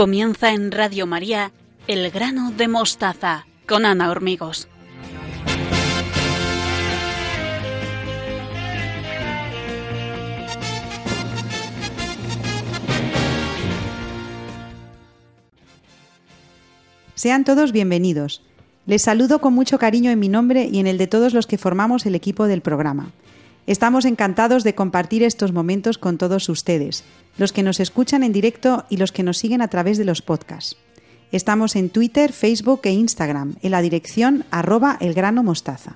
Comienza en Radio María El grano de mostaza con Ana Hormigos. Sean todos bienvenidos. Les saludo con mucho cariño en mi nombre y en el de todos los que formamos el equipo del programa. Estamos encantados de compartir estos momentos con todos ustedes, los que nos escuchan en directo y los que nos siguen a través de los podcasts. Estamos en Twitter, Facebook e Instagram en la dirección arroba elgranomostaza.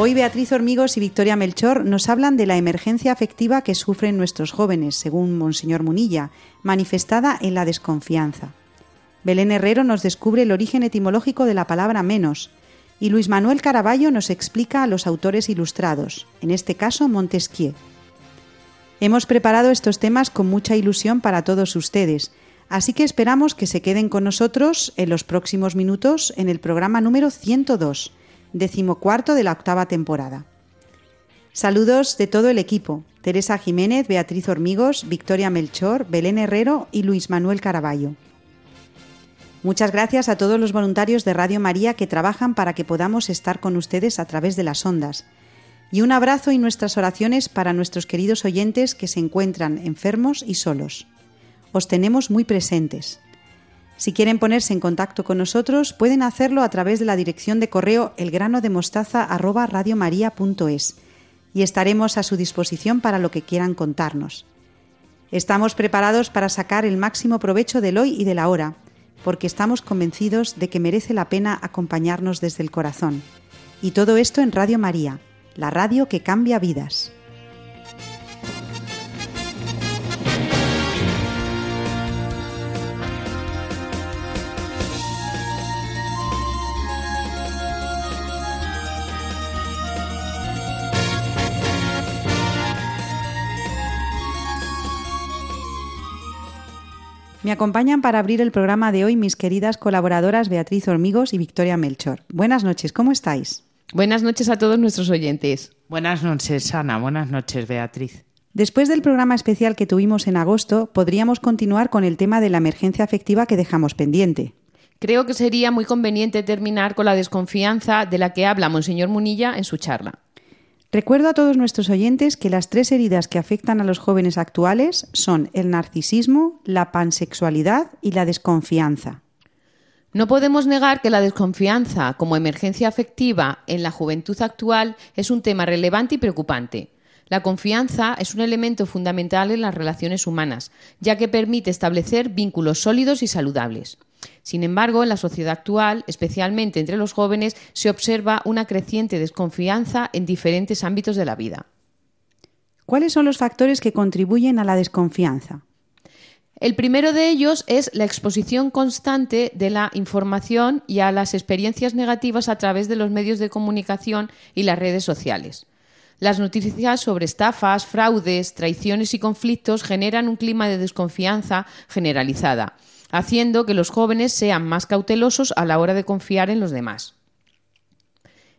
Hoy Beatriz Hormigos y Victoria Melchor nos hablan de la emergencia afectiva que sufren nuestros jóvenes, según Monseñor Munilla, manifestada en la desconfianza. Belén Herrero nos descubre el origen etimológico de la palabra menos, y Luis Manuel Caraballo nos explica a los autores ilustrados, en este caso Montesquieu. Hemos preparado estos temas con mucha ilusión para todos ustedes, así que esperamos que se queden con nosotros en los próximos minutos en el programa número 102 decimocuarto de la octava temporada. Saludos de todo el equipo, Teresa Jiménez, Beatriz Hormigos, Victoria Melchor, Belén Herrero y Luis Manuel Caraballo. Muchas gracias a todos los voluntarios de Radio María que trabajan para que podamos estar con ustedes a través de las ondas. Y un abrazo y nuestras oraciones para nuestros queridos oyentes que se encuentran enfermos y solos. Os tenemos muy presentes. Si quieren ponerse en contacto con nosotros, pueden hacerlo a través de la dirección de correo elgranodemostaza@radiomaria.es y estaremos a su disposición para lo que quieran contarnos. Estamos preparados para sacar el máximo provecho del hoy y de la hora, porque estamos convencidos de que merece la pena acompañarnos desde el corazón. Y todo esto en Radio María, la radio que cambia vidas. Me acompañan para abrir el programa de hoy mis queridas colaboradoras Beatriz Hormigos y Victoria Melchor. Buenas noches, ¿cómo estáis? Buenas noches a todos nuestros oyentes. Buenas noches, Ana. Buenas noches, Beatriz. Después del programa especial que tuvimos en agosto, podríamos continuar con el tema de la emergencia afectiva que dejamos pendiente. Creo que sería muy conveniente terminar con la desconfianza de la que habla Monseñor Munilla en su charla. Recuerdo a todos nuestros oyentes que las tres heridas que afectan a los jóvenes actuales son el narcisismo, la pansexualidad y la desconfianza. No podemos negar que la desconfianza como emergencia afectiva en la juventud actual es un tema relevante y preocupante. La confianza es un elemento fundamental en las relaciones humanas, ya que permite establecer vínculos sólidos y saludables. Sin embargo, en la sociedad actual, especialmente entre los jóvenes, se observa una creciente desconfianza en diferentes ámbitos de la vida. ¿Cuáles son los factores que contribuyen a la desconfianza? El primero de ellos es la exposición constante de la información y a las experiencias negativas a través de los medios de comunicación y las redes sociales. Las noticias sobre estafas, fraudes, traiciones y conflictos generan un clima de desconfianza generalizada haciendo que los jóvenes sean más cautelosos a la hora de confiar en los demás.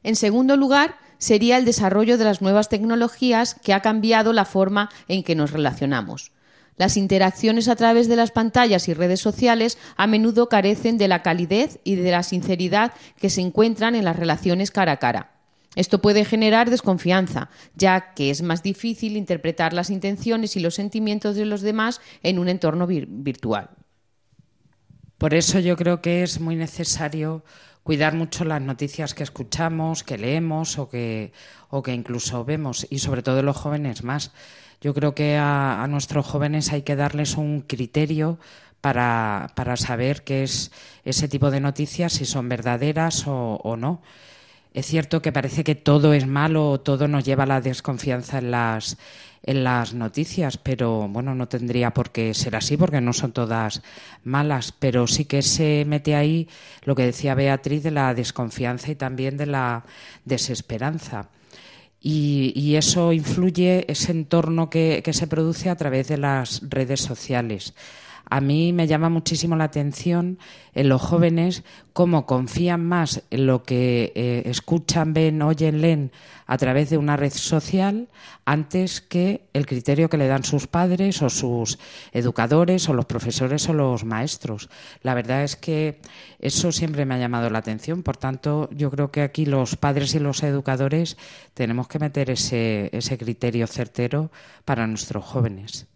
En segundo lugar, sería el desarrollo de las nuevas tecnologías que ha cambiado la forma en que nos relacionamos. Las interacciones a través de las pantallas y redes sociales a menudo carecen de la calidez y de la sinceridad que se encuentran en las relaciones cara a cara. Esto puede generar desconfianza, ya que es más difícil interpretar las intenciones y los sentimientos de los demás en un entorno virtual. Por eso yo creo que es muy necesario cuidar mucho las noticias que escuchamos, que leemos o que, o que incluso vemos, y sobre todo los jóvenes más. Yo creo que a, nuestros jóvenes hay que darles un criterio para, para, saber qué es ese tipo de noticias, si son verdaderas o, o no. Es cierto que parece que todo es malo todo nos lleva a la desconfianza en las, en las noticias, pero bueno, no tendría por qué ser así porque no son todas malas, pero sí que se mete ahí lo que decía Beatriz de la desconfianza y también de la desesperanza. Y, eso influye, ese entorno que, que se produce a través de las redes sociales a mí me llama muchísimo la atención en los jóvenes cómo confían más en lo que eh, escuchan, ven, oyen, leen a través de una red social antes que el criterio que le dan sus padres o sus educadores o los profesores o los maestros. La verdad es que eso siempre me ha llamado la atención. Por tanto, yo creo que aquí los padres y los educadores tenemos que meter ese, ese criterio certero para nuestros jóvenes.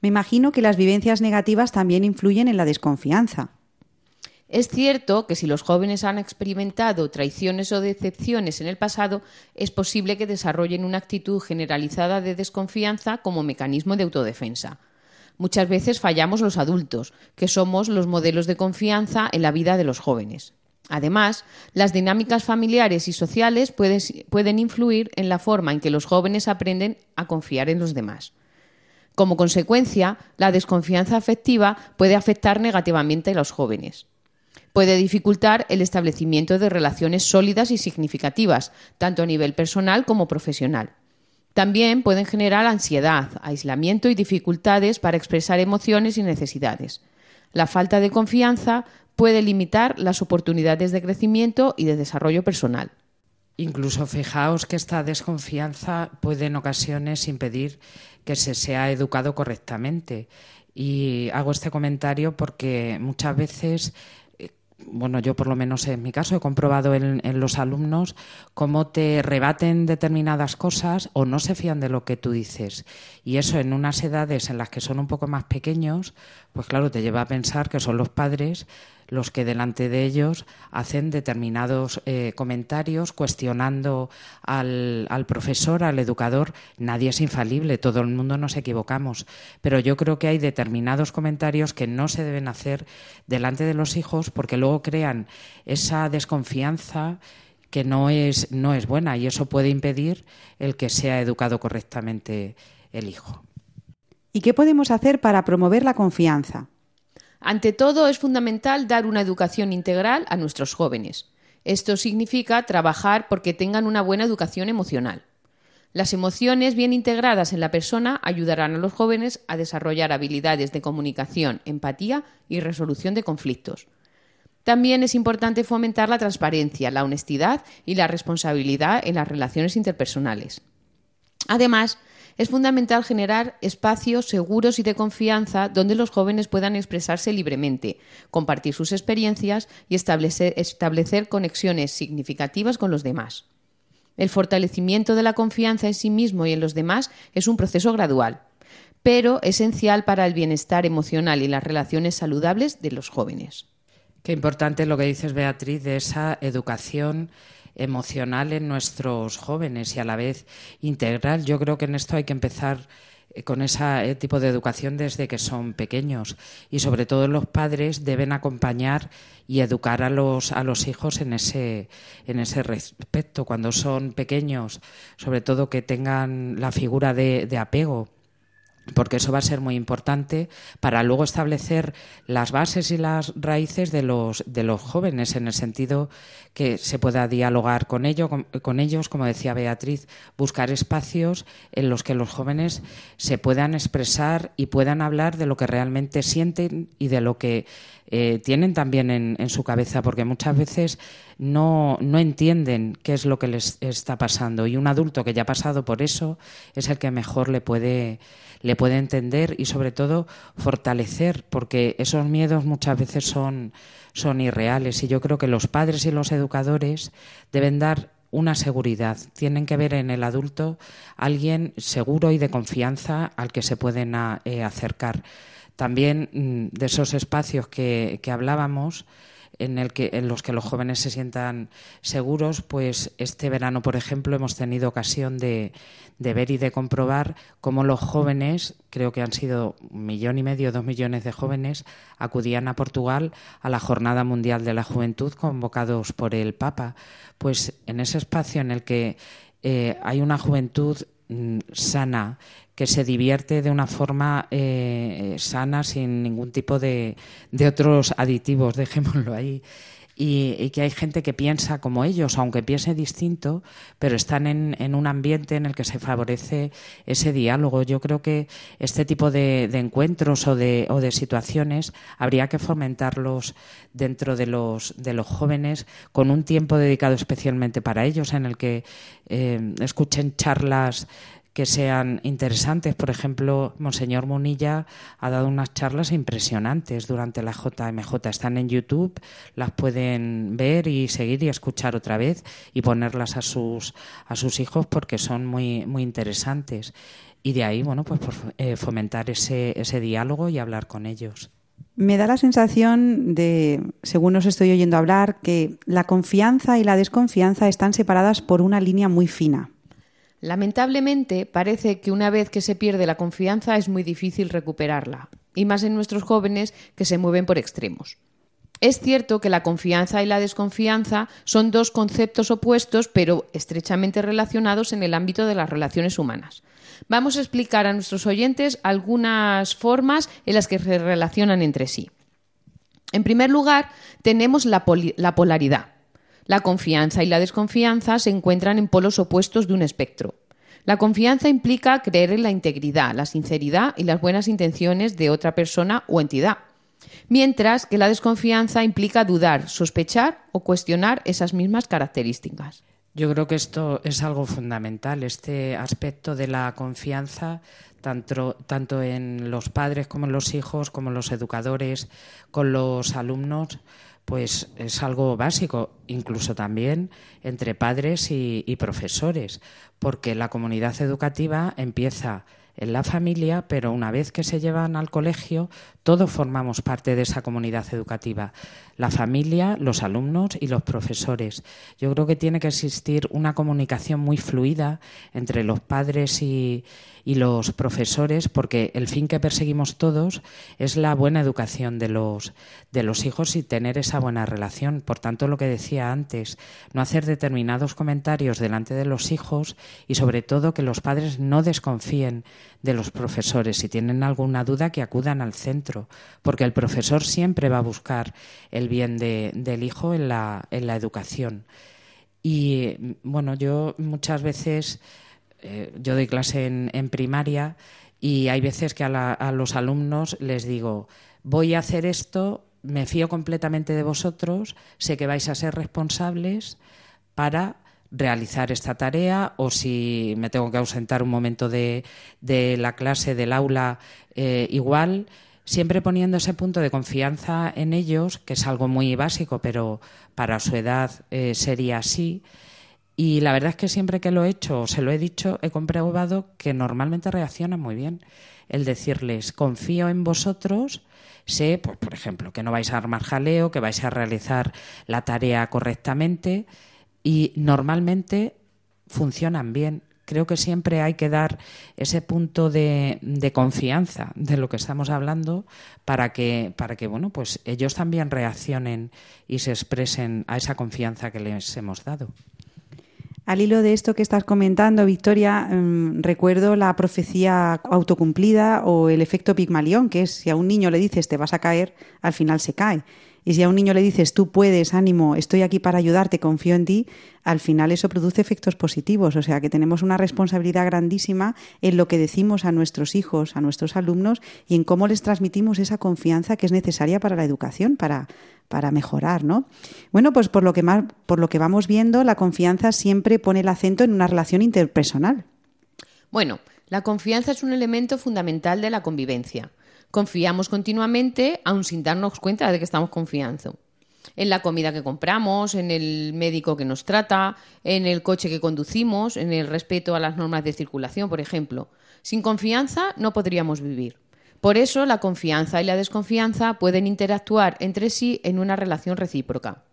Me imagino que las vivencias negativas también influyen en la desconfianza. Es cierto que si los jóvenes han experimentado traiciones o decepciones en el pasado, es posible que desarrollen una actitud generalizada de desconfianza como mecanismo de autodefensa. Muchas veces fallamos los adultos, que somos los modelos de confianza en la vida de los jóvenes. Además, las dinámicas familiares y sociales pueden influir en la forma en que los jóvenes aprenden a confiar en los demás. Como consecuencia, la desconfianza afectiva puede afectar negativamente a los jóvenes puede dificultar el establecimiento de relaciones sólidas y significativas, tanto a nivel personal como profesional. También pueden generar ansiedad, aislamiento y dificultades para expresar emociones y necesidades. La falta de confianza puede limitar las oportunidades de crecimiento y de desarrollo personal. Incluso fijaos que esta desconfianza puede en ocasiones impedir que se sea educado correctamente. Y hago este comentario porque muchas veces bueno, yo por lo menos en mi caso he comprobado en, los alumnos cómo te rebaten determinadas cosas o no se fían de lo que tú dices. Y eso en unas edades en las que son un poco más pequeños, pues claro, te lleva a pensar que son los padres los que delante de ellos hacen determinados eh, comentarios cuestionando al, al, profesor, al educador. Nadie es infalible, todo el mundo nos equivocamos, pero yo creo que hay determinados comentarios que no se deben hacer delante de los hijos porque luego crean esa desconfianza que no es, no es buena y eso puede impedir el que sea educado correctamente el hijo. ¿Y qué podemos hacer para promover la confianza? Ante todo, es fundamental dar una educación integral a nuestros jóvenes. Esto significa trabajar porque tengan una buena educación emocional. Las emociones bien integradas en la persona ayudarán a los jóvenes a desarrollar habilidades de comunicación, empatía y resolución de conflictos. También es importante fomentar la transparencia, la honestidad y la responsabilidad en las relaciones interpersonales. Además, es fundamental generar espacios seguros y de confianza donde los jóvenes puedan expresarse libremente, compartir sus experiencias y establecer, conexiones significativas con los demás. El fortalecimiento de la confianza en sí mismo y en los demás es un proceso gradual, pero esencial para el bienestar emocional y las relaciones saludables de los jóvenes. Qué importante lo que dices, Beatriz, de esa educación emocional en nuestros jóvenes y a la vez integral. Yo creo que en esto hay que empezar eh, con ese tipo de educación desde que son pequeños y sobre todo los padres deben acompañar y educar a los a los hijos en ese en ese respecto cuando son pequeños sobre todo que tengan la figura de apego porque eso va a ser muy importante para luego establecer las bases y las raíces de los, de los jóvenes, en el sentido que se pueda dialogar con, con, ellos, como decía Beatriz, buscar espacios en los que los jóvenes se puedan expresar y puedan hablar de lo que realmente sienten y de lo que eh, tienen también en, en, su cabeza, porque muchas veces no, no entienden qué es lo que les está pasando. Y un adulto que ya ha pasado por eso es el que mejor le puede le puede entender y sobre todo fortalecer, porque esos miedos muchas veces son, son irreales y yo creo que los padres y los educadores deben dar una seguridad. Tienen que ver en el adulto alguien seguro y de confianza al que se pueden eh, acercar. También mm, de esos espacios que, que hablábamos, en, el que, en los que los jóvenes se sientan seguros, pues este verano, por ejemplo, hemos tenido ocasión de, de ver y de comprobar cómo los jóvenes, creo que han sido un millón y medio, dos millones de jóvenes, acudían a Portugal a la Jornada Mundial de la Juventud convocados por el Papa. Pues en ese espacio en el que eh, hay una juventud mm, sana, que se divierte de una forma eh, sana, sin ningún tipo de, de otros aditivos, dejémoslo ahí y, que hay gente que piensa como ellos, aunque piense distinto, pero están en, un ambiente en el que se favorece ese diálogo. Yo creo que este tipo de, encuentros o de, o de, situaciones habría que fomentarlos dentro de los, de los jóvenes con un tiempo dedicado especialmente para ellos, en el que eh, escuchen charlas que sean interesantes. Por ejemplo, Monseñor Munilla ha dado unas charlas impresionantes durante la JMJ. Están en YouTube, las pueden ver y seguir y escuchar otra vez y ponerlas a sus, a sus hijos porque son muy, muy interesantes. Y de ahí, bueno, pues eh, fomentar ese, ese diálogo y hablar con ellos. Me da la sensación de, según os estoy oyendo hablar, que la confianza y la desconfianza están separadas por una línea muy fina. Lamentablemente, parece que una vez que se pierde la confianza es muy difícil recuperarla, y más en nuestros jóvenes que se mueven por extremos. Es cierto que la confianza y la desconfianza son dos conceptos opuestos, pero estrechamente relacionados en el ámbito de las relaciones humanas. Vamos a explicar a nuestros oyentes algunas formas en las que se relacionan entre sí. En primer lugar, tenemos la, la polaridad. La confianza y la desconfianza se encuentran en polos opuestos de un espectro. La confianza implica creer en la integridad, la sinceridad y las buenas intenciones de otra persona o entidad, mientras que la desconfianza implica dudar, sospechar o cuestionar esas mismas características. Yo creo que esto es algo fundamental, este aspecto de la confianza, tanto, tanto en los padres como en los hijos, como en los educadores, con los alumnos pues es algo básico, incluso también entre padres y, profesores, porque la comunidad educativa empieza en la familia, pero una vez que se llevan al colegio, todos formamos parte de esa comunidad educativa, la familia, los alumnos y los profesores. Yo creo que tiene que existir una comunicación muy fluida entre los padres y, los profesores, porque el fin que perseguimos todos es la buena educación de los, de los hijos y tener esa buena relación. Por tanto, lo que decía antes, no hacer determinados comentarios delante de los hijos y sobre todo que los padres no desconfíen de los profesores. Si tienen alguna duda, que acudan al centro, porque el profesor siempre va a buscar el bien del hijo en la, en la educación. Y bueno, yo muchas veces eh, yo doy clase en, primaria y hay veces que a, los alumnos les digo, voy a hacer esto, me fío completamente de vosotros, sé que vais a ser responsables para realizar esta tarea o si me tengo que ausentar un momento de, la clase, del aula, eh, igual, siempre poniendo ese punto de confianza en ellos, que es algo muy básico, pero para su edad eh, sería así. Y la verdad es que siempre que lo he hecho o se lo he dicho, he comprobado que normalmente reaccionan muy bien. El decirles, confío en vosotros, sé, pues, por ejemplo, que no vais a armar jaleo, que vais a realizar la tarea correctamente y normalmente funcionan bien. Creo que siempre hay que dar ese punto de, de, confianza de lo que estamos hablando para que, para que bueno, pues ellos también reaccionen y se expresen a esa confianza que les hemos dado. Al hilo de esto que estás comentando, Victoria, mm, recuerdo la profecía autocumplida o el efecto Pigmalión, que es si a un niño le dices te vas a caer, al final se cae. Y si a un niño le dices, tú puedes, ánimo, estoy aquí para ayudarte, confío en ti, al final eso produce efectos positivos. O sea que tenemos una responsabilidad grandísima en lo que decimos a nuestros hijos, a nuestros alumnos y en cómo les transmitimos esa confianza que es necesaria para la educación, para, para mejorar, ¿no? Bueno, pues por lo que más, por lo que vamos viendo, la confianza siempre pone el acento en una relación interpersonal. Bueno, la confianza es un elemento fundamental de la convivencia. Confiamos continuamente, aun sin darnos cuenta de que estamos confiando. En la comida que compramos, en el médico que nos trata, en el coche que conducimos, en el respeto a las normas de circulación, por ejemplo. Sin confianza no podríamos vivir. Por eso la confianza y la desconfianza pueden interactuar entre sí en una relación recíproca.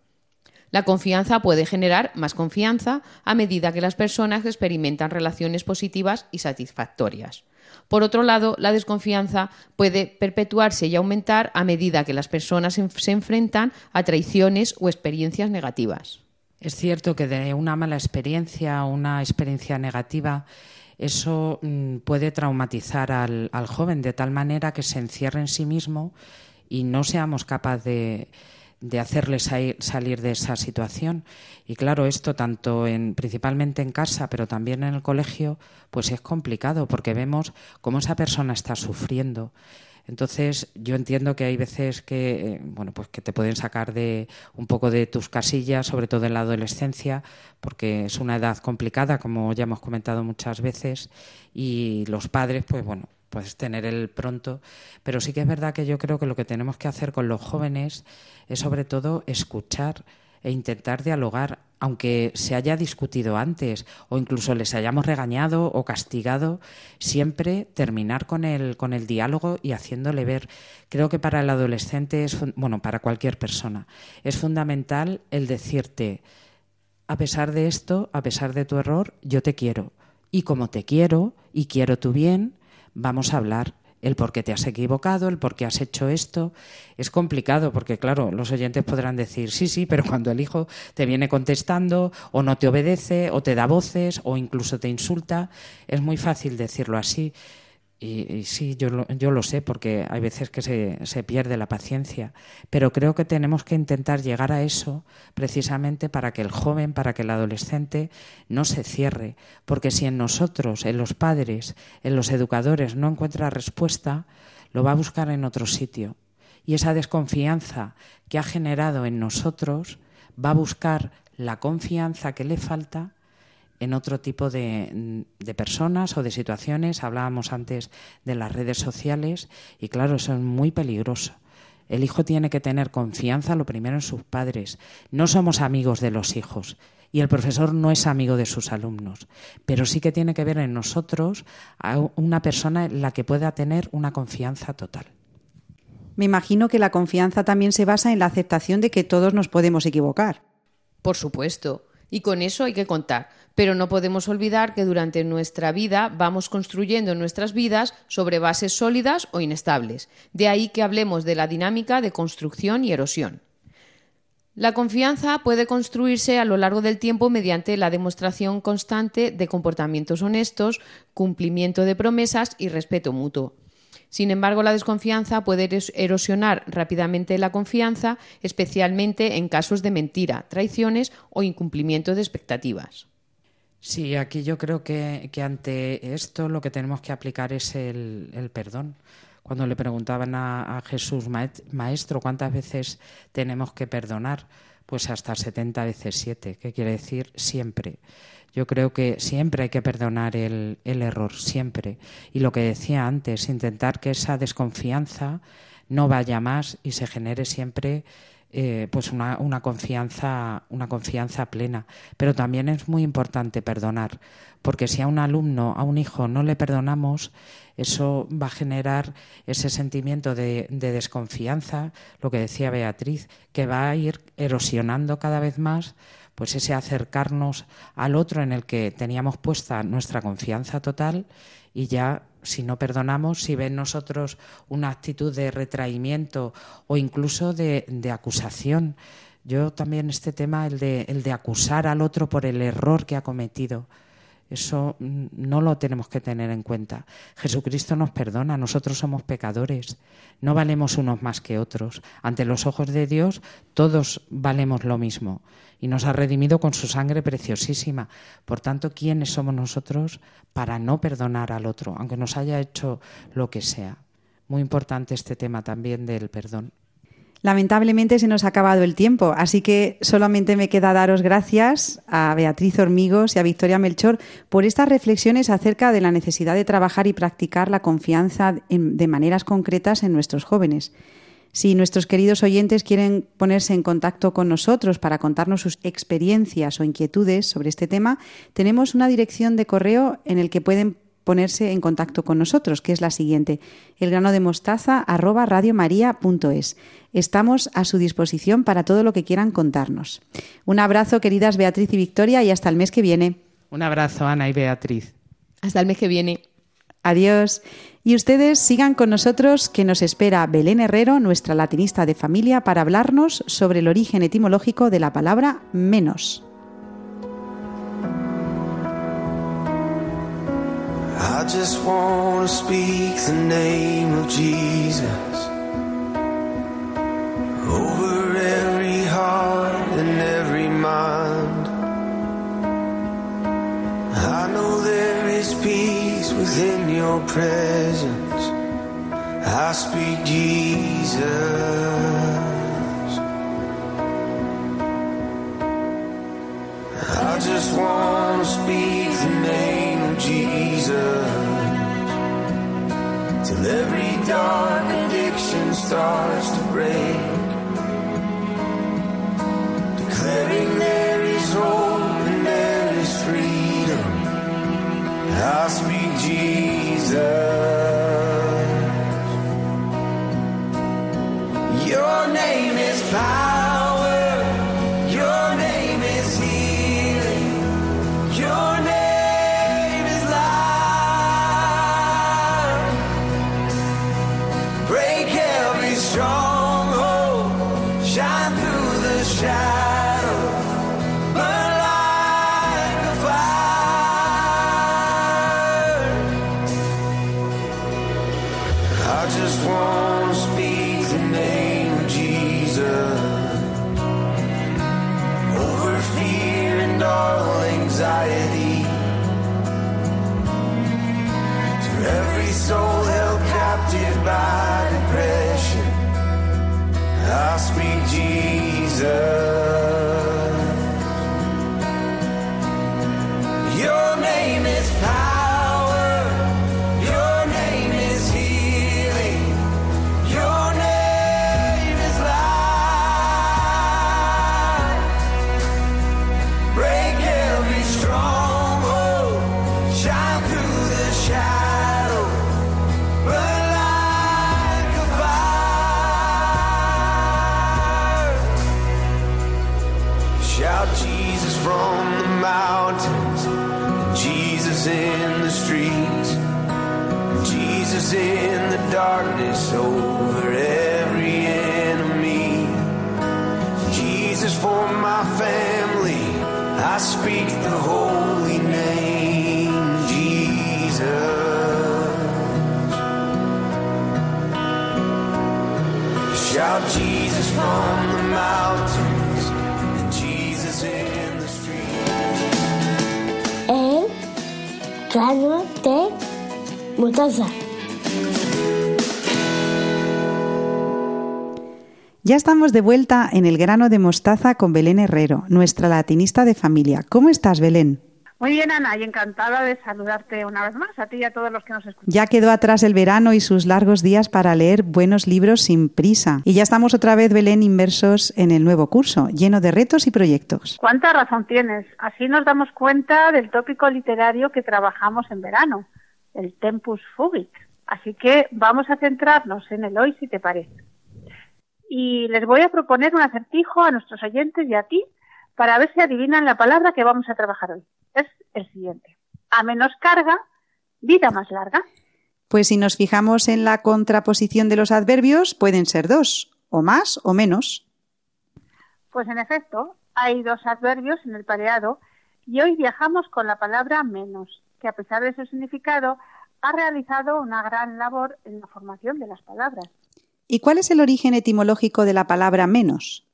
La confianza puede generar más confianza a medida que las personas experimentan relaciones positivas y satisfactorias. Por otro lado, la desconfianza puede perpetuarse y aumentar a medida que las personas se enfrentan a traiciones o experiencias negativas. Es cierto que de una mala experiencia o una experiencia negativa, eso mm, puede traumatizar al, joven de tal manera que se encierre en sí mismo y no seamos capaces de, de hacerles salir de esa situación. Y claro, esto tanto en, principalmente en casa, pero también en el colegio, pues es complicado porque vemos cómo esa persona está sufriendo. Entonces, yo entiendo que hay veces que, eh, bueno, pues que te pueden sacar de un poco de tus casillas, sobre todo en la adolescencia, porque es una edad complicada, como ya hemos comentado muchas veces, y los padres, pues bueno, puedes tener el pronto, pero sí que es verdad que yo creo que lo que tenemos que hacer con los jóvenes es sobre todo escuchar e intentar dialogar, aunque se haya discutido antes o incluso les hayamos regañado o castigado, siempre terminar con el, con el diálogo y haciéndole ver. Creo que para el adolescente es, bueno, para cualquier persona, es fundamental el decirte, a pesar de esto, a pesar de tu error, yo te quiero. Y como te quiero y quiero tu bien, vamos a hablar el por qué te has equivocado, el por qué has hecho esto. Es complicado porque, claro, los oyentes podrán decir, sí, sí, pero cuando el hijo te viene contestando o no te obedece o te da voces o incluso te insulta, es muy fácil decirlo así. Y, sí, yo lo, yo lo sé porque hay veces que se, se, pierde la paciencia, pero creo que tenemos que intentar llegar a eso precisamente para que el joven, para que el adolescente no se cierre, porque si en nosotros, en los padres, en los educadores no encuentra respuesta, lo va a buscar en otro sitio. Y esa desconfianza que ha generado en nosotros va a buscar la confianza que le falta en otro tipo de, personas o de situaciones. Hablábamos antes de las redes sociales y claro, eso es muy peligroso. El hijo tiene que tener confianza lo primero en sus padres. No somos amigos de los hijos y el profesor no es amigo de sus alumnos, pero sí que tiene que ver en nosotros a una persona en la que pueda tener una confianza total. Me imagino que la confianza también se basa en la aceptación de que todos nos podemos equivocar. Por supuesto, y con eso hay que contar. Pero no podemos olvidar que durante nuestra vida vamos construyendo nuestras vidas sobre bases sólidas o inestables. De ahí que hablemos de la dinámica de construcción y erosión. La confianza puede construirse a lo largo del tiempo mediante la demostración constante de comportamientos honestos, cumplimiento de promesas y respeto mutuo. Sin embargo, la desconfianza puede erosionar rápidamente la confianza, especialmente en casos de mentira, traiciones o incumplimiento de expectativas. Sí, aquí yo creo que, ante esto lo que tenemos que aplicar es el, perdón. Cuando le preguntaban a, a Jesús, Maestro, ¿cuántas veces tenemos que perdonar? Pues hasta 70 veces 7, ¿Qué quiere decir siempre. Yo creo que siempre hay que perdonar el, error, siempre. Y lo que decía antes, intentar que esa desconfianza no vaya más y se genere siempre eh, pues una, confianza, una confianza plena. Pero también es muy importante perdonar, porque si a un alumno, a un hijo no le perdonamos, eso va a generar ese sentimiento de desconfianza, lo que decía Beatriz, que va a ir erosionando cada vez más pues ese acercarnos al otro en el que teníamos puesta nuestra confianza total y ya si no perdonamos, si ven nosotros una actitud de retraimiento o incluso de, acusación. Yo también este tema, el de, el de acusar al otro por el error que ha cometido, eso mm, no lo tenemos que tener en cuenta. Jesucristo nos perdona, nosotros somos pecadores, no valemos unos más que otros. Ante los ojos de Dios todos valemos lo mismo y nos ha redimido con su sangre preciosísima. Por tanto, ¿quiénes somos nosotros para no perdonar al otro, aunque nos haya hecho lo que sea? Muy importante este tema también del perdón. Lamentablemente se nos ha acabado el tiempo, así que solamente me queda daros gracias a Beatriz Hormigos y a Victoria Melchor por estas reflexiones acerca de la necesidad de trabajar y practicar la confianza de maneras concretas en nuestros jóvenes. Si nuestros queridos oyentes quieren ponerse en contacto con nosotros para contarnos sus experiencias o inquietudes sobre este tema, tenemos una dirección de correo en el que pueden ponerse en contacto con nosotros, que es la siguiente, elgranodemostaza@radiomaria.es. Estamos a su disposición para todo lo que quieran contarnos. Un abrazo, queridas Beatriz y Victoria, y hasta el mes que viene. Un abrazo, Ana y Beatriz. Hasta el mes que viene. Adiós. Y ustedes sigan con nosotros, que nos espera Belén Herrero, nuestra latinista de familia, para hablarnos sobre el origen etimológico de la palabra menos. I just want to speak the name of Jesus over every heart and every mind. I know there is peace within your presence. I speak Jesus. I just want dark addiction starts to break. Declaring there is hope and there is freedom. I speak Jesus. Shout Jesus from the mountains. Jesus in the streets. Jesus in the darkness over every enemy. Jesus for my family. I speak the holy name, Jesus. Shout Jesus from the mountains grano de mostaza. Ya estamos de vuelta en el grano de mostaza con Belén Herrero, nuestra latinista de familia. ¿Cómo estás, Belén? Muy bien, Ana, y encantada de saludarte una vez más, a ti y a todos los que nos escuchan. Ya quedó atrás el verano y sus largos días para leer buenos libros sin prisa. Y ya estamos otra vez, Belén, inmersos en el nuevo curso, lleno de retos y proyectos. ¿Cuánta razón tienes? Así nos damos cuenta del tópico literario que trabajamos en verano, el tempus fugit. Así que vamos a centrarnos en el hoy, si te parece. Y les voy a proponer un acertijo a nuestros oyentes y a ti para ver si adivinan la palabra que vamos a trabajar hoy. Es el siguiente. A menos carga, vida más larga. Pues si nos fijamos en la contraposición de los adverbios, pueden ser dos, o más o menos. Pues en efecto, hay dos adverbios en el pareado y hoy viajamos con la palabra menos, que a pesar de su significado ha realizado una gran labor en la formación de las palabras. ¿Y cuál es el origen etimológico de la palabra menos?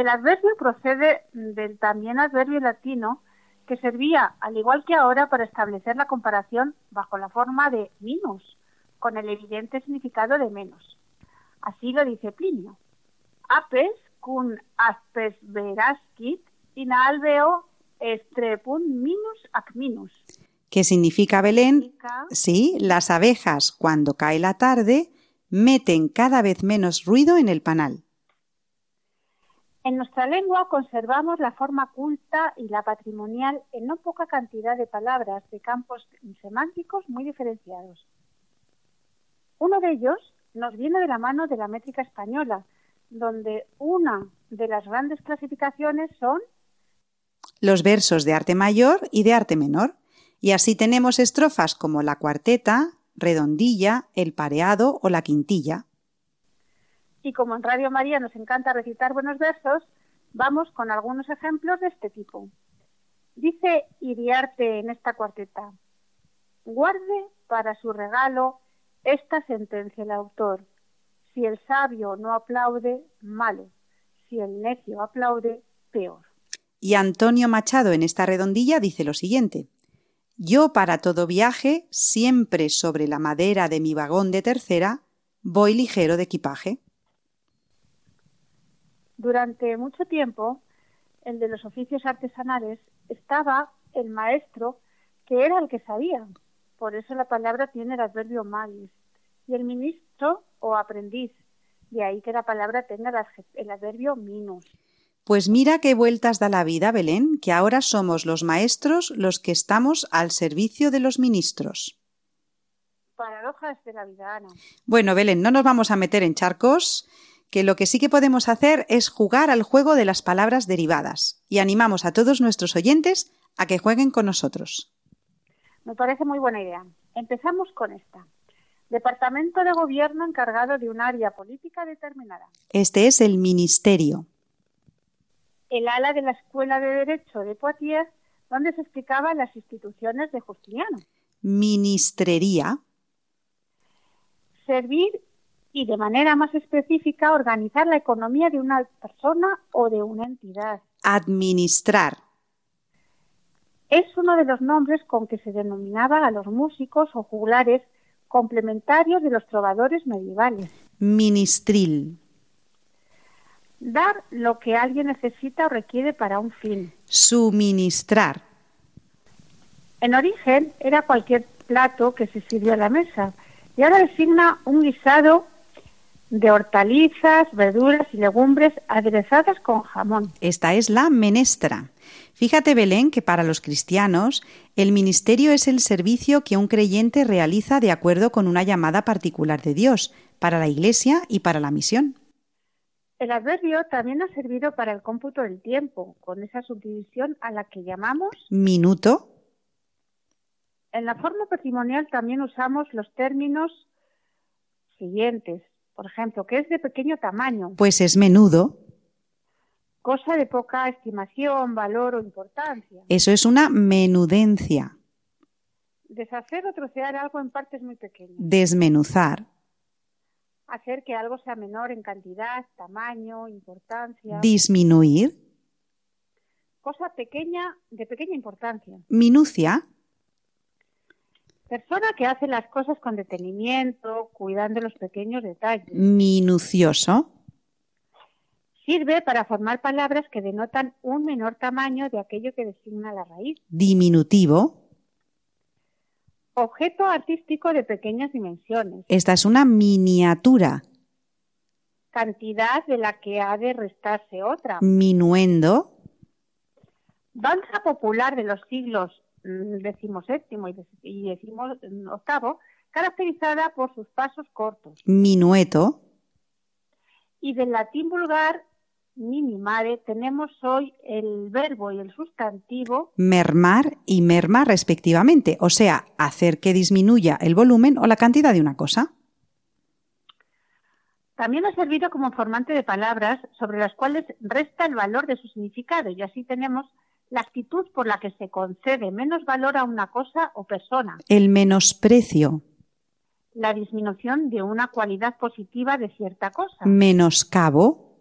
El adverbio procede del también adverbio latino que servía, al igual que ahora, para establecer la comparación bajo la forma de minus, con el evidente significado de menos. Así lo dice Plinio. Apes cum aspes verascit in albeo estrepunt minus ac minus. ¿Qué significa Belén? Significa- Sí, las abejas, cuando cae la tarde, meten cada vez menos ruido en el panal. En nuestra lengua conservamos la forma culta y la patrimonial en no poca cantidad de palabras de campos semánticos muy diferenciados. Uno de ellos nos viene de la mano de la métrica española, donde una de las grandes clasificaciones son Los versos de arte mayor y de arte menor. Y así tenemos estrofas como la cuarteta, redondilla, el pareado o la quintilla. Y como en Radio María nos encanta recitar buenos versos, vamos con algunos ejemplos de este tipo. Dice Iriarte en esta cuarteta, guarde para su regalo esta sentencia el autor. Si el sabio no aplaude, malo. Si el necio aplaude, peor. Y Antonio Machado en esta redondilla dice lo siguiente. Yo para todo viaje, siempre sobre la madera de mi vagón de tercera, voy ligero de equipaje. Durante mucho tiempo, el de los oficios artesanales estaba el maestro que era el que sabía. Por eso la palabra tiene el adverbio magis. Y el ministro o aprendiz. De ahí que la palabra tenga el adverbio minus. Pues mira qué vueltas da la vida, Belén, que ahora somos los maestros los que estamos al servicio de los ministros. Paradojas de la vida, Ana. Bueno, Belén, no nos vamos a meter en charcos, que lo que sí que podemos hacer es jugar al juego de las palabras derivadas. Y animamos a todos nuestros oyentes a que jueguen con nosotros. Me parece muy buena idea. Empezamos con esta. Departamento de Gobierno encargado de un área política determinada. Este es el ministerio. El ala de la Escuela de Derecho de Poitiers, donde se explicaban las instituciones de Justiniano. Ministrería. Servir y, de manera más específica, organizar la economía de una persona o de una entidad. Administrar. Es uno de los nombres con que se denominaba a los músicos o juglares complementarios de los trovadores medievales. Ministril. Dar lo que alguien necesita o requiere para un fin. Suministrar. En origen era cualquier plato que se sirvió a la mesa y ahora designa un guisado de hortalizas, verduras y legumbres aderezadas con jamón. Esta es la menestra. Fíjate, Belén, que para los cristianos el ministerio es el servicio que un creyente realiza de acuerdo con una llamada particular de Dios, para la Iglesia y para la misión. El adverbio también ha servido para el cómputo del tiempo, con esa subdivisión a la que llamamos. Minuto, En la forma patrimonial también usamos los términos siguientes. Por ejemplo, que es de pequeño tamaño, pues es menudo. cosa de poca estimación, valor o importancia. Eso es una menudencia. Deshacer o trocear algo en partes muy pequeñas. Desmenuzar. Hacer que algo sea menor en cantidad, tamaño, importancia. Disminuir. Cosa pequeña, de pequeña importancia. Minucia. Persona que hace las cosas con detenimiento, cuidando los pequeños detalles. Minucioso. Sirve para formar palabras que denotan un menor tamaño de aquello que designa la raíz. Diminutivo. Objeto artístico de pequeñas dimensiones. Esta es una miniatura. Cantidad de la que ha de restarse otra. Minuendo. Danza popular de los siglos XVII y XVIII, caracterizada por sus pasos cortos. Minueto. Y del latín vulgar minimare tenemos hoy el verbo y el sustantivo Mermar y merma respectivamente, o sea, hacer que disminuya el volumen o la cantidad de una cosa. También ha servido como formante de palabras sobre las cuales resta el valor de su significado y así tenemos la actitud por la que se concede menos valor a una cosa o persona, El menosprecio. la disminución de una cualidad positiva de cierta cosa, Menoscabo.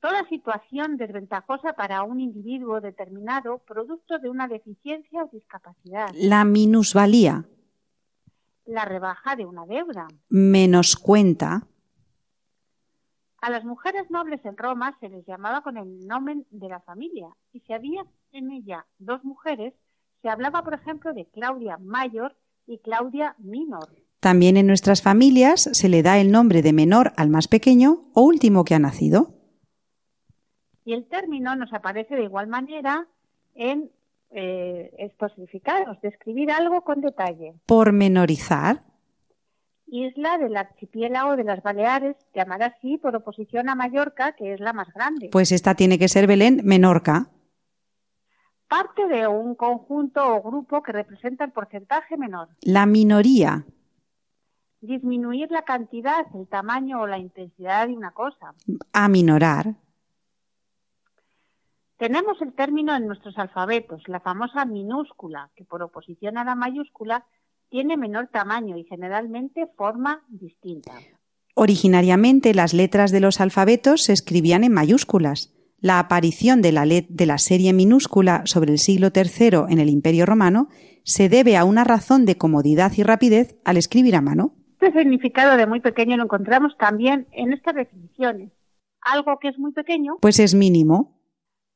toda situación desventajosa para un individuo determinado producto de una deficiencia o discapacidad, La minusvalía. la rebaja de una deuda. Menos cuenta. A las mujeres nobles en Roma se les llamaba con el nomen de la familia y si había en ella dos mujeres, se hablaba, por ejemplo, de Claudia Mayor y Claudia Minor. También en nuestras familias se le da el nombre de menor al más pequeño o último que ha nacido. Y el término nos aparece de igual manera en eh, describir algo con detalle. Pormenorizar. Isla del archipiélago de las Baleares, llamada así por oposición a Mallorca, que es la más grande. Pues esta tiene que ser Belén Menorca. Parte de un conjunto o grupo que representa el porcentaje menor. La minoría. disminuir la cantidad, el tamaño o la intensidad de una cosa. Aminorar. Tenemos el término en nuestros alfabetos, la famosa minúscula, que por oposición a la mayúscula tiene menor tamaño y generalmente forma distinta. Originariamente las letras de los alfabetos se escribían en mayúsculas. La aparición de la, de la serie minúscula sobre el siglo III en el Imperio Romano se debe a una razón de comodidad y rapidez al escribir a mano. Este significado de muy pequeño lo encontramos también en estas definiciones. Algo que es muy pequeño. Pues es mínimo.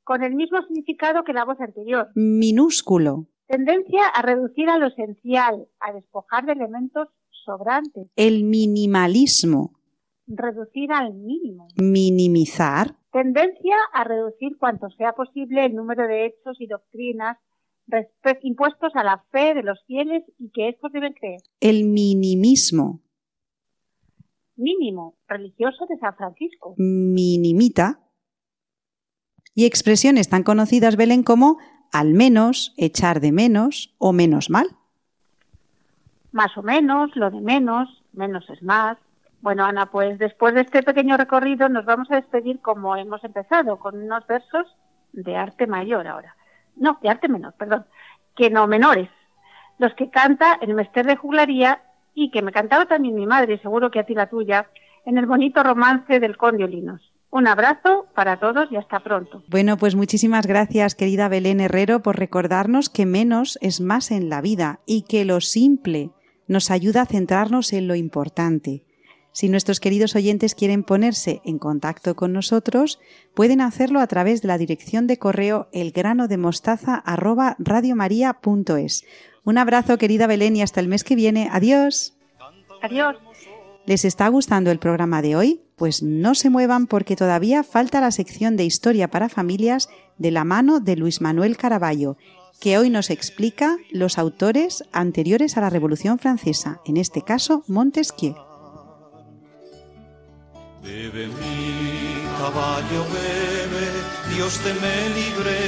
Con el mismo significado que la voz anterior. Minúsculo. Tendencia a reducir a lo esencial, a despojar de elementos sobrantes. El minimalismo. Reducir al mínimo. Minimizar. Tendencia a reducir cuanto sea posible el número de hechos y doctrinas impuestos a la fe de los fieles y que estos deben creer. El minimismo. Mínimo, religioso de San Francisco. Minimita. Y expresiones tan conocidas, Belén, como al menos, echar de menos o menos mal. Más o menos, lo de menos, menos es más. Bueno, Ana, pues después de este pequeño recorrido nos vamos a despedir como hemos empezado, con unos versos de arte mayor ahora no, de arte menor, perdón, que no menores, los que canta el Mester de Juglaría y que me cantaba también mi madre, seguro que a ti la tuya, en el bonito romance del Conde Olinos. Un abrazo para todos y hasta pronto. Bueno, pues muchísimas gracias, querida Belén Herrero, por recordarnos que menos es más en la vida y que lo simple nos ayuda a centrarnos en lo importante. Si nuestros queridos oyentes quieren ponerse en contacto con nosotros, pueden hacerlo a través de la dirección de correo elgranodemostaza@radiomaria.es. Un abrazo, querida Belén, y hasta el mes que viene. Adiós. Adiós. ¿Les está gustando el programa de hoy? Pues no se muevan porque todavía falta la sección de historia para familias de la mano de Luis Manuel Caraballo, que hoy nos explica los autores anteriores a la Revolución Francesa, en este caso Montesquieu. Bebe mi caballo, bebe, Dios te me libre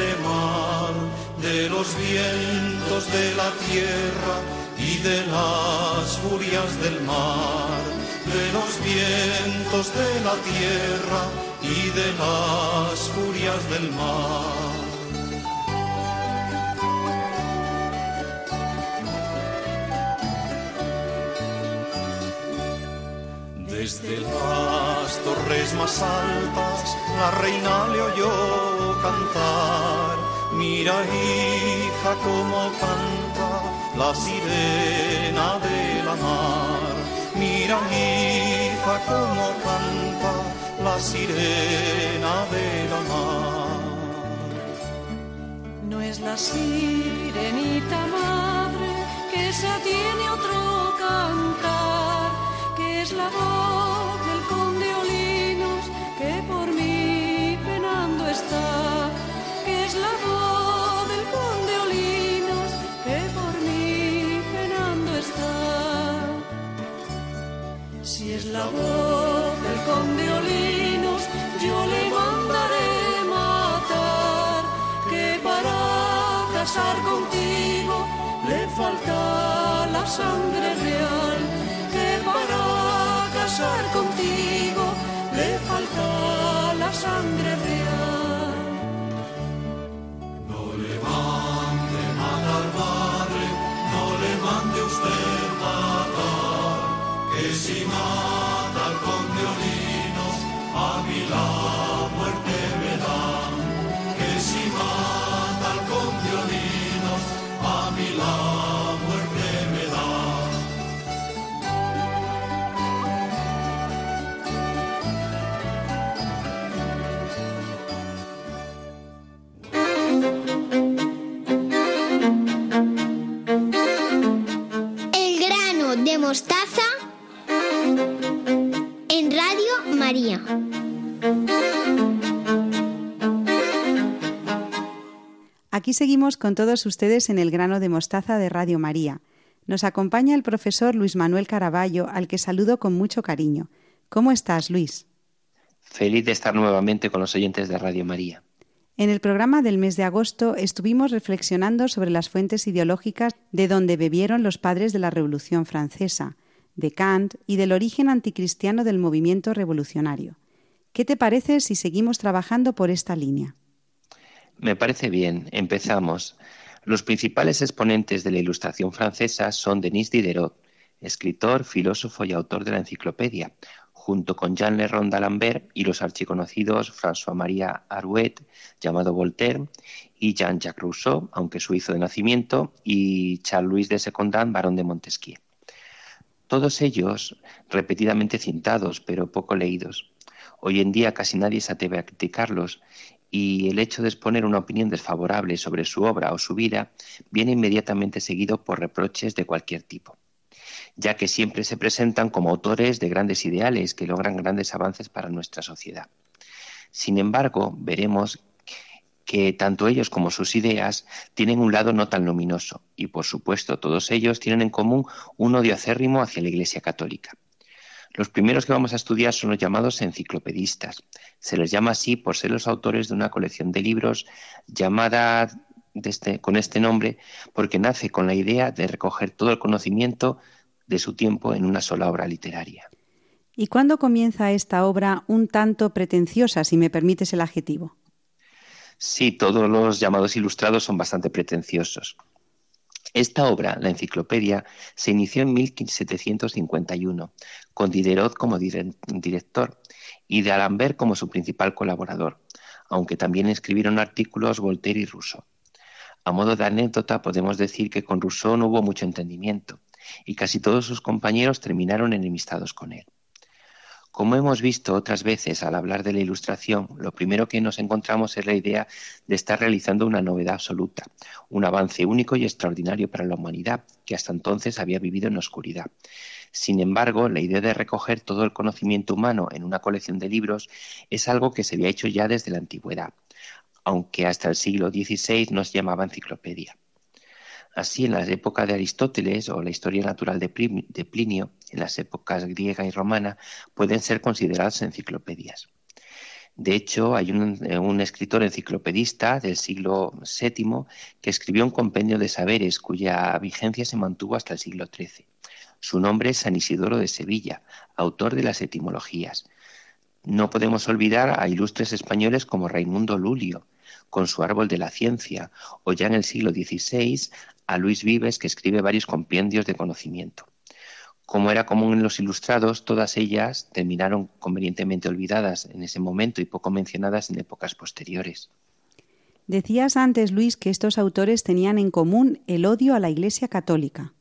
de mal, de los vientos de la tierra y de las furias del mar, de los vientos de la tierra y de las furias del mar. Desde las torres más altas la reina le oyó cantar. Mira hija cómo canta la sirena de la mar. Mira hija cómo canta la sirena de la mar. No es la sirenita madre que esa tiene otro cantar, que es la voz Es la voz del conde Olinos, yo le mandaré matar, que para casar contigo le falta la sangre real, que para casar contigo le falta la sangre real. Aquí seguimos con todos ustedes en el grano de mostaza de Radio María. Nos acompaña el profesor Luis Manuel Caraballo, al que saludo con mucho cariño. ¿Cómo estás, Luis? Feliz de estar nuevamente con los oyentes de Radio María. En el programa del mes de agosto estuvimos reflexionando sobre las fuentes ideológicas de donde bebieron los padres de la Revolución Francesa, de Kant y del origen anticristiano del movimiento revolucionario. ¿Qué te parece si seguimos trabajando por esta línea? Me parece bien, empezamos. Los principales exponentes de la Ilustración francesa son Denis Diderot, escritor, filósofo y autor de la enciclopedia, junto con Jean Le Ron d'Alembert y los archiconocidos François-Marie Arouet, llamado Voltaire, y Jean-Jacques Rousseau, aunque suizo de nacimiento, y Charles-Louis de Secondat, barón de Montesquieu. Todos ellos repetidamente cintados, pero poco leídos. Hoy en día casi nadie se atreve a criticarlos y el hecho de exponer una opinión desfavorable sobre su obra o su vida viene inmediatamente seguido por reproches de cualquier tipo ya que siempre se presentan como autores de grandes ideales que logran grandes avances para nuestra sociedad. Sin embargo, veremos que tanto ellos como sus ideas tienen un lado no tan luminoso y, por supuesto, todos ellos tienen en común un odio acérrimo hacia la Iglesia Católica. Los primeros que vamos a estudiar son los llamados enciclopedistas. Se les llama así por ser los autores de una colección de libros llamada este, con este nombre porque nace con la idea de recoger todo el conocimiento de su tiempo en una sola obra literaria. ¿Y cuándo comienza esta obra un tanto pretenciosa, si me permites el adjetivo? Sí, todos los llamados ilustrados son bastante pretenciosos. Esta obra, la enciclopedia, se inició en 1751, con Diderot como director y de Alembert como su principal colaborador, aunque también escribieron artículos Voltaire y Rousseau. A modo de anécdota, podemos decir que con Rousseau no hubo mucho entendimiento, y casi todos sus compañeros terminaron enemistados con él. Como hemos visto otras veces al hablar de la Ilustración, lo primero que nos encontramos es la idea de estar realizando una novedad absoluta, un avance único y extraordinario para la humanidad, que hasta entonces había vivido en oscuridad. Sin embargo, la idea de recoger todo el conocimiento humano en una colección de libros es algo que se había hecho ya desde la antigüedad, aunque hasta el siglo XVI no se llamaba enciclopedia. Así, en la época de Aristóteles o la historia natural de, Plinio, en las épocas griega y romana, pueden ser consideradas enciclopedias. De hecho, hay un, un, escritor enciclopedista del siglo VII que escribió un compendio de saberes cuya vigencia se mantuvo hasta el siglo XIII. Su nombre es San Isidoro de Sevilla, autor de las etimologías. No podemos olvidar a ilustres españoles como Raimundo Lulio, con su árbol de la ciencia, o ya en el siglo XVI a Luis Vives, que escribe varios compendios de conocimiento. Como era común en los ilustrados, todas ellas terminaron convenientemente olvidadas en ese momento y poco mencionadas en épocas posteriores. Decías antes, Luis, que estos autores tenían en común el odio a la Iglesia Católica.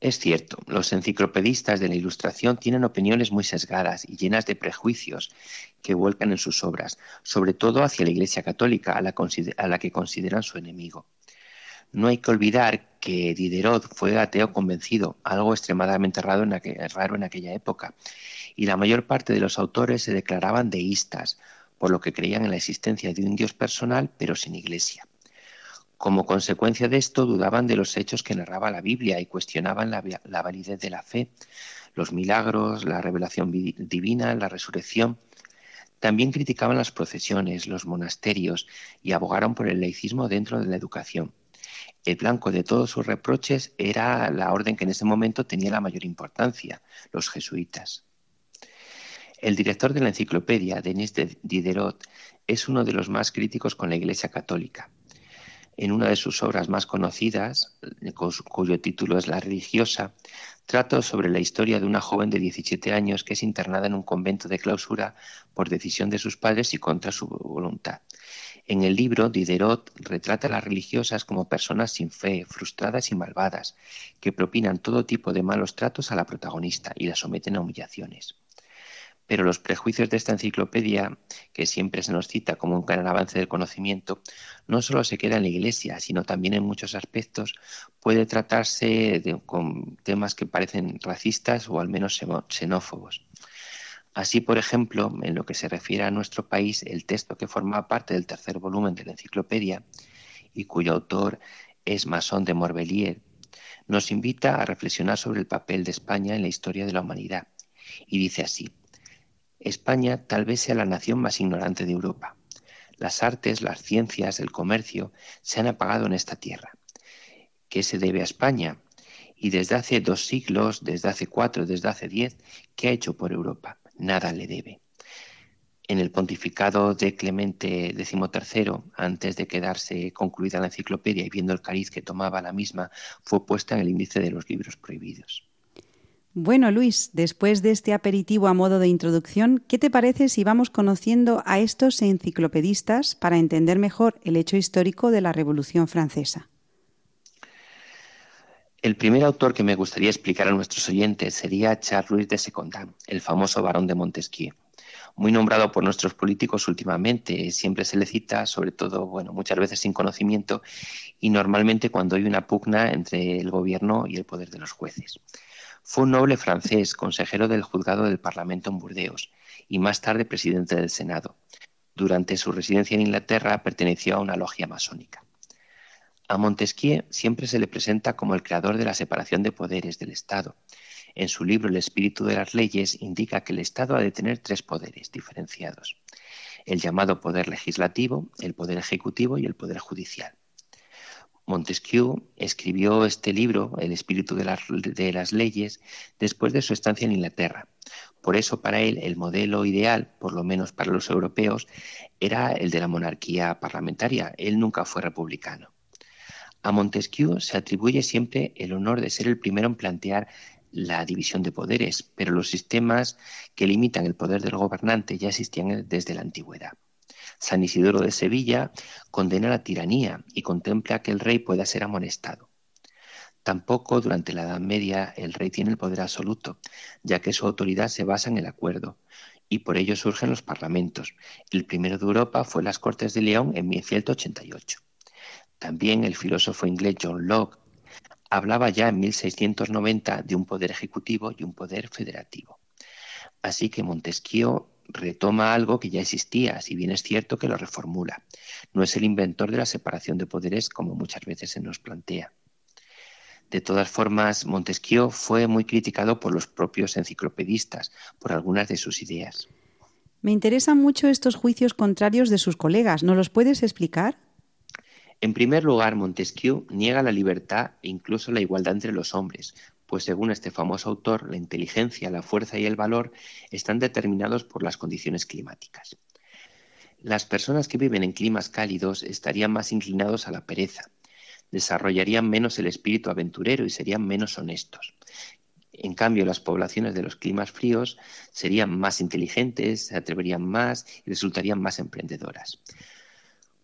Es cierto, los enciclopedistas de la Ilustración tienen opiniones muy sesgadas y llenas de prejuicios que vuelcan en sus obras, sobre todo hacia la Iglesia Católica, a la, que consideran su enemigo. No hay que olvidar que Diderot fue ateo convencido, algo extremadamente raro en, aquella época, y la mayor parte de los autores se declaraban deístas, por lo que creían en la existencia de un Dios personal, pero sin iglesia. Como consecuencia de esto, dudaban de los hechos que narraba la Biblia y cuestionaban la, validez de la fe, los milagros, la revelación divina, la resurrección. También criticaban las procesiones, los monasterios y abogaron por el laicismo dentro de la educación. El blanco de todos sus reproches era la orden que en ese momento tenía la mayor importancia, los jesuitas. El director de la enciclopedia, Denis Diderot, es uno de los más críticos con la Iglesia Católica. En una de sus obras más conocidas, cuyo título es La religiosa, trata sobre la historia de una joven de 17 años que es internada en un convento de clausura por decisión de sus padres y contra su voluntad. En el libro, Diderot retrata a las religiosas como personas sin fe, frustradas y malvadas, que propinan todo tipo de malos tratos a la protagonista y la someten a humillaciones. Pero los prejuicios de esta enciclopedia, que siempre se nos cita como un gran avance del conocimiento, no solo se queda en la Iglesia, sino también en muchos aspectos puede tratarse de, con temas que parecen racistas o al menos xenófobos. Así, por ejemplo, en lo que se refiere a nuestro país, el texto que forma parte del tercer volumen de la enciclopedia y cuyo autor es Masón de Morbellier, nos invita a reflexionar sobre el papel de España en la historia de la humanidad. Y dice así, España tal vez sea la nación más ignorante de Europa. Las artes, las ciencias, el comercio se han apagado en esta tierra. ¿Qué se debe a España? Y desde hace dos siglos, desde hace cuatro, desde hace diez, ¿qué ha hecho por Europa? nada le debe. En el pontificado de Clemente XIII, antes de quedarse concluida la enciclopedia y viendo el cariz que tomaba la misma, fue puesta en el índice de los libros prohibidos. Bueno, Luis, después de este aperitivo a modo de introducción, ¿qué te parece si vamos conociendo a estos enciclopedistas para entender mejor el hecho histórico de la Revolución Francesa? El primer autor que me gustaría explicar a nuestros oyentes sería Charles Louis de Secondat, el famoso barón de Montesquieu. Muy nombrado por nuestros políticos últimamente, siempre se le cita, sobre todo, bueno, muchas veces sin conocimiento y normalmente cuando hay una pugna entre el gobierno y el poder de los jueces. Fue un noble francés, consejero del juzgado del Parlamento en Burdeos y más tarde presidente del Senado. Durante su residencia en Inglaterra perteneció a una logia masónica. A Montesquieu siempre se le presenta como el creador de la separación de poderes del Estado. En su libro El espíritu de las leyes indica que el Estado ha de tener tres poderes diferenciados. El llamado poder legislativo, el poder ejecutivo y el poder judicial. Montesquieu escribió este libro, El espíritu de las, leyes, después de su estancia en Inglaterra. Por eso para él el modelo ideal, por lo menos para los europeos, era el de la monarquía parlamentaria. Él nunca fue republicano. A Montesquieu se atribuye siempre el honor de ser el primero en plantear la división de poderes, pero los sistemas que limitan el poder del gobernante ya existían desde la antigüedad. San Isidoro de Sevilla condena la tiranía y contempla que el rey pueda ser amonestado. Tampoco durante la Edad Media el rey tiene el poder absoluto, ya que su autoridad se basa en el acuerdo, y por ello surgen los parlamentos. El primero de Europa fue las Cortes de León en 1188. También el filósofo inglés John Locke hablaba ya en 1690 de un poder ejecutivo y un poder federativo. Así que Montesquieu retoma algo que ya existía, si bien es cierto que lo reformula. No es el inventor de la separación de poderes como muchas veces se nos plantea. De todas formas, Montesquieu fue muy criticado por los propios enciclopedistas por algunas de sus ideas. Me interesan mucho estos juicios contrarios de sus colegas. ¿No los puedes explicar? En primer lugar, Montesquieu niega la libertad e incluso la igualdad entre los hombres, pues según este famoso autor, la inteligencia, la fuerza y el valor están determinados por las condiciones climáticas. Las personas que viven en climas cálidos estarían más inclinados a la pereza, desarrollarían menos el espíritu aventurero y serían menos honestos. En cambio, las poblaciones de los climas fríos serían más inteligentes, se atreverían más y resultarían más emprendedoras.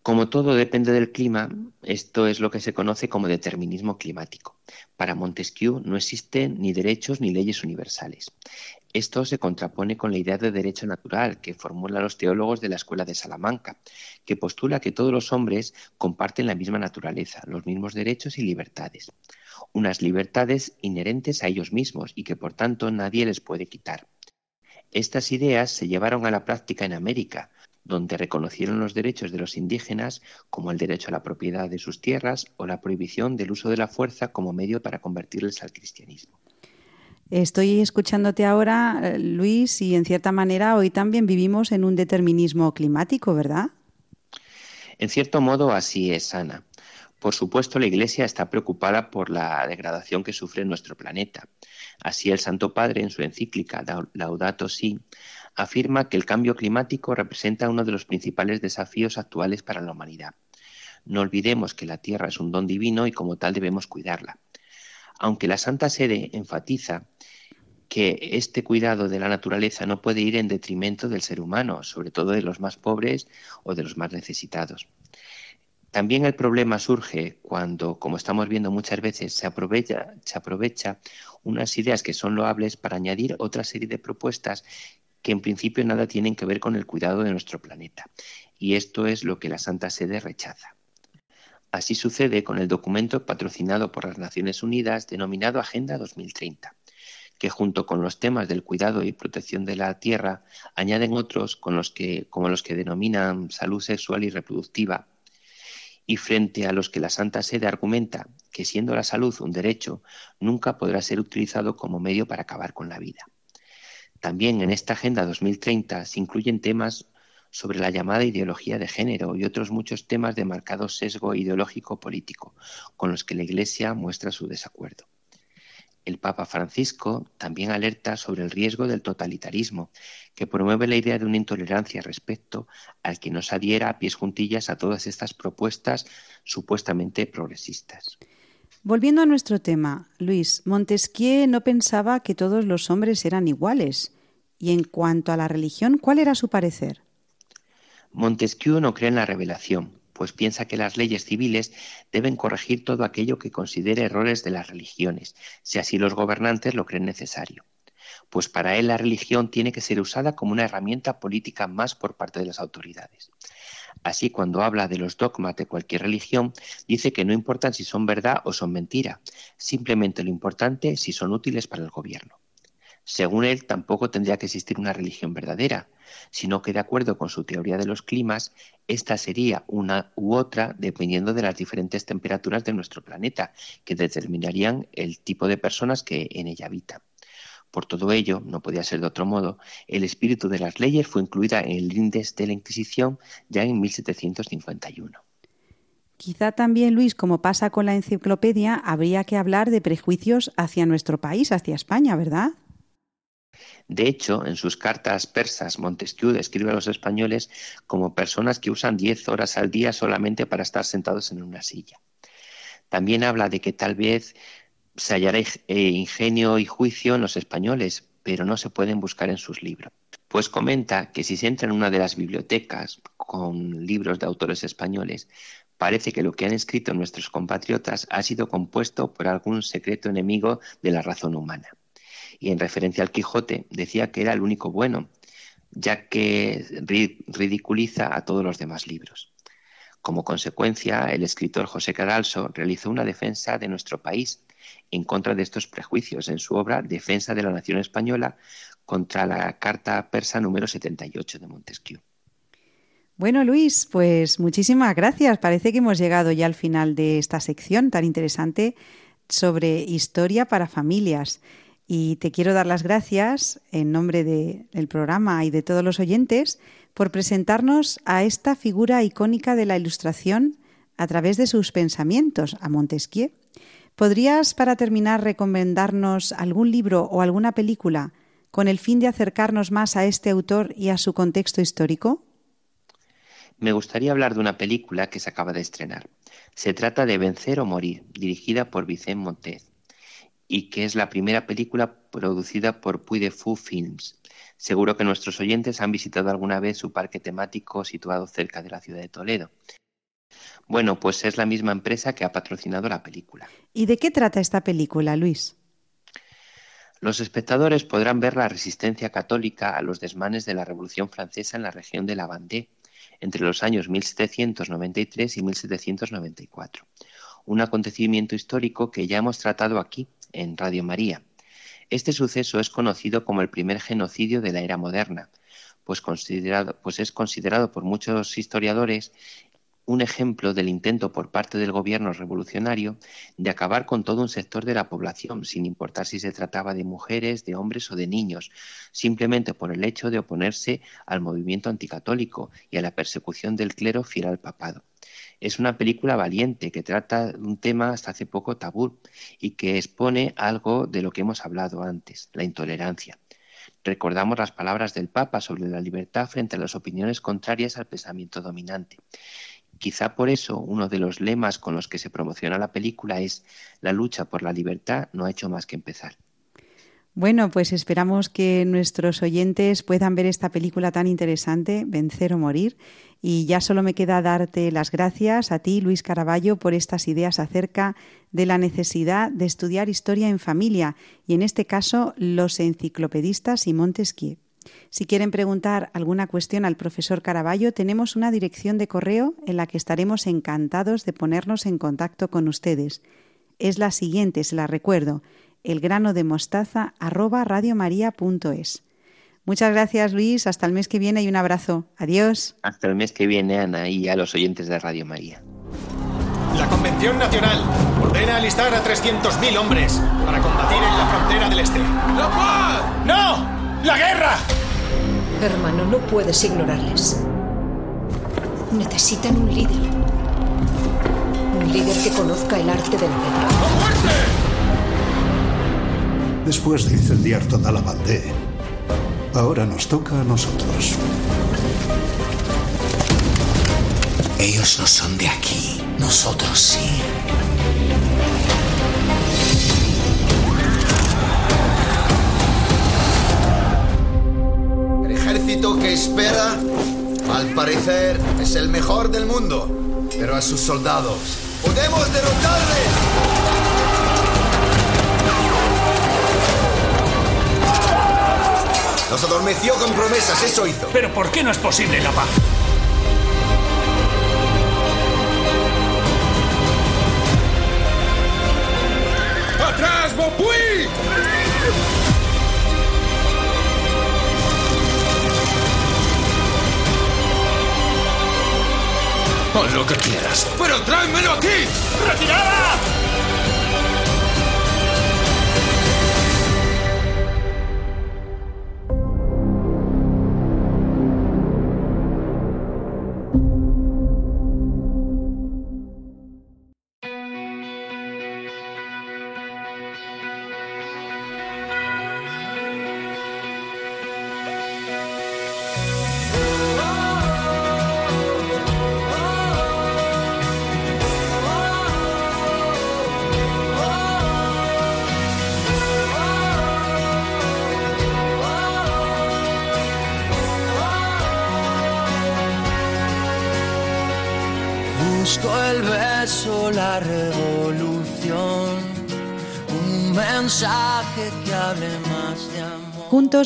Como todo depende del clima, esto es lo que se conoce como determinismo climático. Para Montesquieu no existen ni derechos ni leyes universales. Esto se contrapone con la idea de derecho natural que formulan los teólogos de la Escuela de Salamanca, que postula que todos los hombres comparten la misma naturaleza, los mismos derechos y libertades. Unas libertades inherentes a ellos mismos y que por tanto nadie les puede quitar. Estas ideas se llevaron a la práctica en América, donde reconocieron los derechos de los indígenas como el derecho a la propiedad de sus tierras o la prohibición del uso de la fuerza como medio para convertirles al cristianismo. Estoy escuchándote ahora, eh, Luis, y en cierta manera hoy también vivimos en un determinismo climático, ¿verdad? En cierto modo así es, Ana. Por supuesto, la Iglesia está preocupada por la degradación que sufre nuestro planeta. Así el Santo Padre, en su encíclica Laudato Si, afirma que el cambio climático representa uno de los principales desafíos actuales para la humanidad. No olvidemos que la Tierra es un don divino y como tal debemos cuidarla. Aunque la Santa Sede enfatiza que este cuidado de la naturaleza no puede ir en detrimento del ser humano, sobre todo de los más pobres o de los más necesitados. También el problema surge cuando, como estamos viendo muchas veces, se aprovecha, unas ideas que son loables para añadir otra serie de propuestas que en principio nada tienen que ver con el cuidado de nuestro planeta. Y esto es lo que la Santa Sede rechaza. Así sucede con el documento patrocinado por las Naciones Unidas denominado Agenda 2030, que junto con los temas del cuidado y protección de la tierra añaden otros con los que, como los que denominan salud sexual y reproductiva, y frente a los que la Santa Sede argumenta que siendo la salud un derecho, nunca podrá ser utilizado como medio para acabar con la vida. También en esta Agenda 2030 se incluyen temas sobre la llamada ideología de género y otros muchos temas de marcado sesgo ideológico político, con los que la Iglesia muestra su desacuerdo. El Papa Francisco también alerta sobre el riesgo del totalitarismo, que promueve la idea de una intolerancia respecto al que no se adhiera a pies juntillas a todas estas propuestas supuestamente progresistas. Volviendo a nuestro tema, Luis, Montesquieu no pensaba que todos los hombres eran iguales. Y en cuanto a la religión, ¿cuál era su parecer? Montesquieu no cree en la revelación, pues piensa que las leyes civiles deben corregir todo aquello que considere errores de las religiones, si así los gobernantes lo creen necesario. Pues para él la religión tiene que ser usada como una herramienta política más por parte de las autoridades. Así, cuando habla de los dogmas de cualquier religión, dice que no importan si son verdad o son mentira, simplemente lo importante si son útiles para el gobierno. Según él, tampoco tendría que existir una religión verdadera, sino que de acuerdo con su teoría de los climas, esta sería una u otra dependiendo de las diferentes temperaturas de nuestro planeta, que determinarían el tipo de personas que en ella habitan. Por todo ello, no podía ser de otro modo, el espíritu de las leyes fue incluida en el índice de la Inquisición ya en 1751. Quizá también, Luis, como pasa con la enciclopedia, habría que hablar de prejuicios hacia nuestro país, hacia España, ¿verdad? De hecho, en sus cartas persas, Montesquieu describe a los españoles como personas que usan 10 horas al día solamente para estar sentados en una silla. También habla de que tal vez se hallará eh, ingenio y juicio en los españoles, pero no se pueden buscar en sus libros. Pues comenta que si se entra en una de las bibliotecas con libros de autores españoles, parece que lo que han escrito nuestros compatriotas ha sido compuesto por algún secreto enemigo de la razón humana. Y en referencia al Quijote, decía que era el único bueno, ya que ridiculiza a todos los demás libros. Como consecuencia, el escritor José Cadalso realizó una defensa de nuestro país en contra de estos prejuicios en su obra Defensa de la Nación Española contra la Carta Persa número 78 de Montesquieu. Bueno, Luis, pues muchísimas gracias. Parece que hemos llegado ya al final de esta sección tan interesante sobre historia para familias. Y te quiero dar las gracias en nombre del programa y de todos los oyentes por presentarnos a esta figura icónica de la Ilustración a través de sus pensamientos, a Montesquieu. ¿Podrías, para terminar, recomendarnos algún libro o alguna película con el fin de acercarnos más a este autor y a su contexto histórico? Me gustaría hablar de una película que se acaba de estrenar. Se trata de Vencer o Morir, dirigida por Vicente Montez, y que es la primera película producida por Puy de Fou Films. Seguro que nuestros oyentes han visitado alguna vez su parque temático situado cerca de la ciudad de Toledo. Bueno, pues es la misma empresa que ha patrocinado la película. ¿Y de qué trata esta película, Luis? Los espectadores podrán ver la resistencia católica a los desmanes de la Revolución Francesa en la región de la Vendée entre los años 1793 y 1794. Un acontecimiento histórico que ya hemos tratado aquí, en Radio María. Este suceso es conocido como el primer genocidio de la era moderna, pues, considerado, pues es considerado por muchos historiadores un ejemplo del intento por parte del gobierno revolucionario de acabar con todo un sector de la población, sin importar si se trataba de mujeres, de hombres o de niños, simplemente por el hecho de oponerse al movimiento anticatólico y a la persecución del clero fiel al papado. Es una película valiente que trata un tema hasta hace poco tabú y que expone algo de lo que hemos hablado antes, la intolerancia. Recordamos las palabras del Papa sobre la libertad frente a las opiniones contrarias al pensamiento dominante. Quizá por eso uno de los lemas con los que se promociona la película es la lucha por la libertad no ha hecho más que empezar. Bueno, pues esperamos que nuestros oyentes puedan ver esta película tan interesante, Vencer o Morir. Y ya solo me queda darte las gracias a ti, Luis Caraballo, por estas ideas acerca de la necesidad de estudiar historia en familia y, en este caso, los enciclopedistas y Montesquieu. Si quieren preguntar alguna cuestión al profesor Caraballo, tenemos una dirección de correo en la que estaremos encantados de ponernos en contacto con ustedes. Es la siguiente, se la recuerdo, elgrano de mostaza Muchas gracias, Luis. Hasta el mes que viene y un abrazo. Adiós. Hasta el mes que viene, Ana, y a los oyentes de Radio María. La Convención Nacional ordena alistar a 300.000 hombres para combatir en la frontera del Este. ¡La paz! ¡No! ¡La guerra! Hermano, no puedes ignorarles. Necesitan un líder. Un líder que conozca el arte de la guerra. ¡A muerte! después de incendiar toda la bandera. Ahora nos toca a nosotros. Ellos no son de aquí, nosotros sí. El ejército que espera, al parecer, es el mejor del mundo, pero a sus soldados, podemos derrotarles. Nos adormeció con promesas, eso hizo. Pero ¿por qué no es posible la paz? ¡Atrás, Bopuy! Haz lo que quieras. ¡Pero tráemelo aquí! ¡Retirada!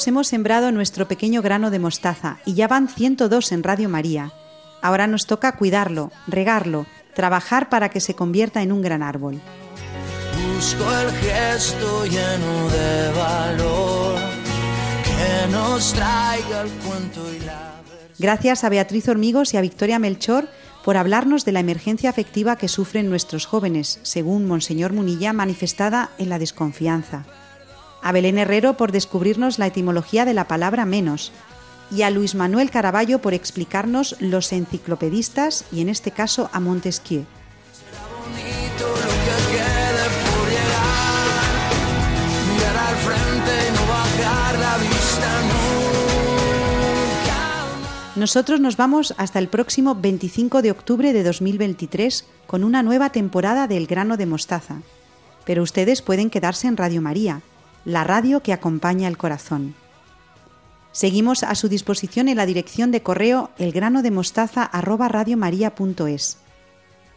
Hemos sembrado nuestro pequeño grano de mostaza y ya van 102 en Radio María. Ahora nos toca cuidarlo, regarlo, trabajar para que se convierta en un gran árbol. Busco el gesto lleno de valor que nos traiga el cuento y la Gracias a Beatriz Hormigos y a Victoria Melchor por hablarnos de la emergencia afectiva que sufren nuestros jóvenes, según Monseñor Munilla, manifestada en la desconfianza. A Belén Herrero por descubrirnos la etimología de la palabra menos. Y a Luis Manuel Caraballo por explicarnos los enciclopedistas y en este caso a Montesquieu. Nosotros nos vamos hasta el próximo 25 de octubre de 2023 con una nueva temporada del grano de mostaza. Pero ustedes pueden quedarse en Radio María, la radio que acompaña el corazón. Seguimos a su disposición en la dirección de correo elgranodemostaza@radiomaria.es.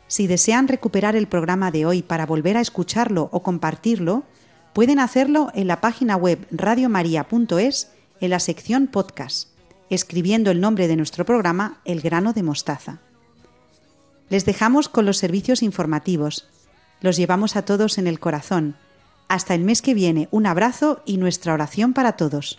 Si desean recuperar el programa de hoy para volver a escucharlo o compartirlo, pueden hacerlo en la página web radiomaria.es en la sección podcast, escribiendo el nombre de nuestro programa El grano de mostaza. Les dejamos con los servicios informativos. Los llevamos a todos en el corazón. Hasta el mes que viene, un abrazo y nuestra oración para todos.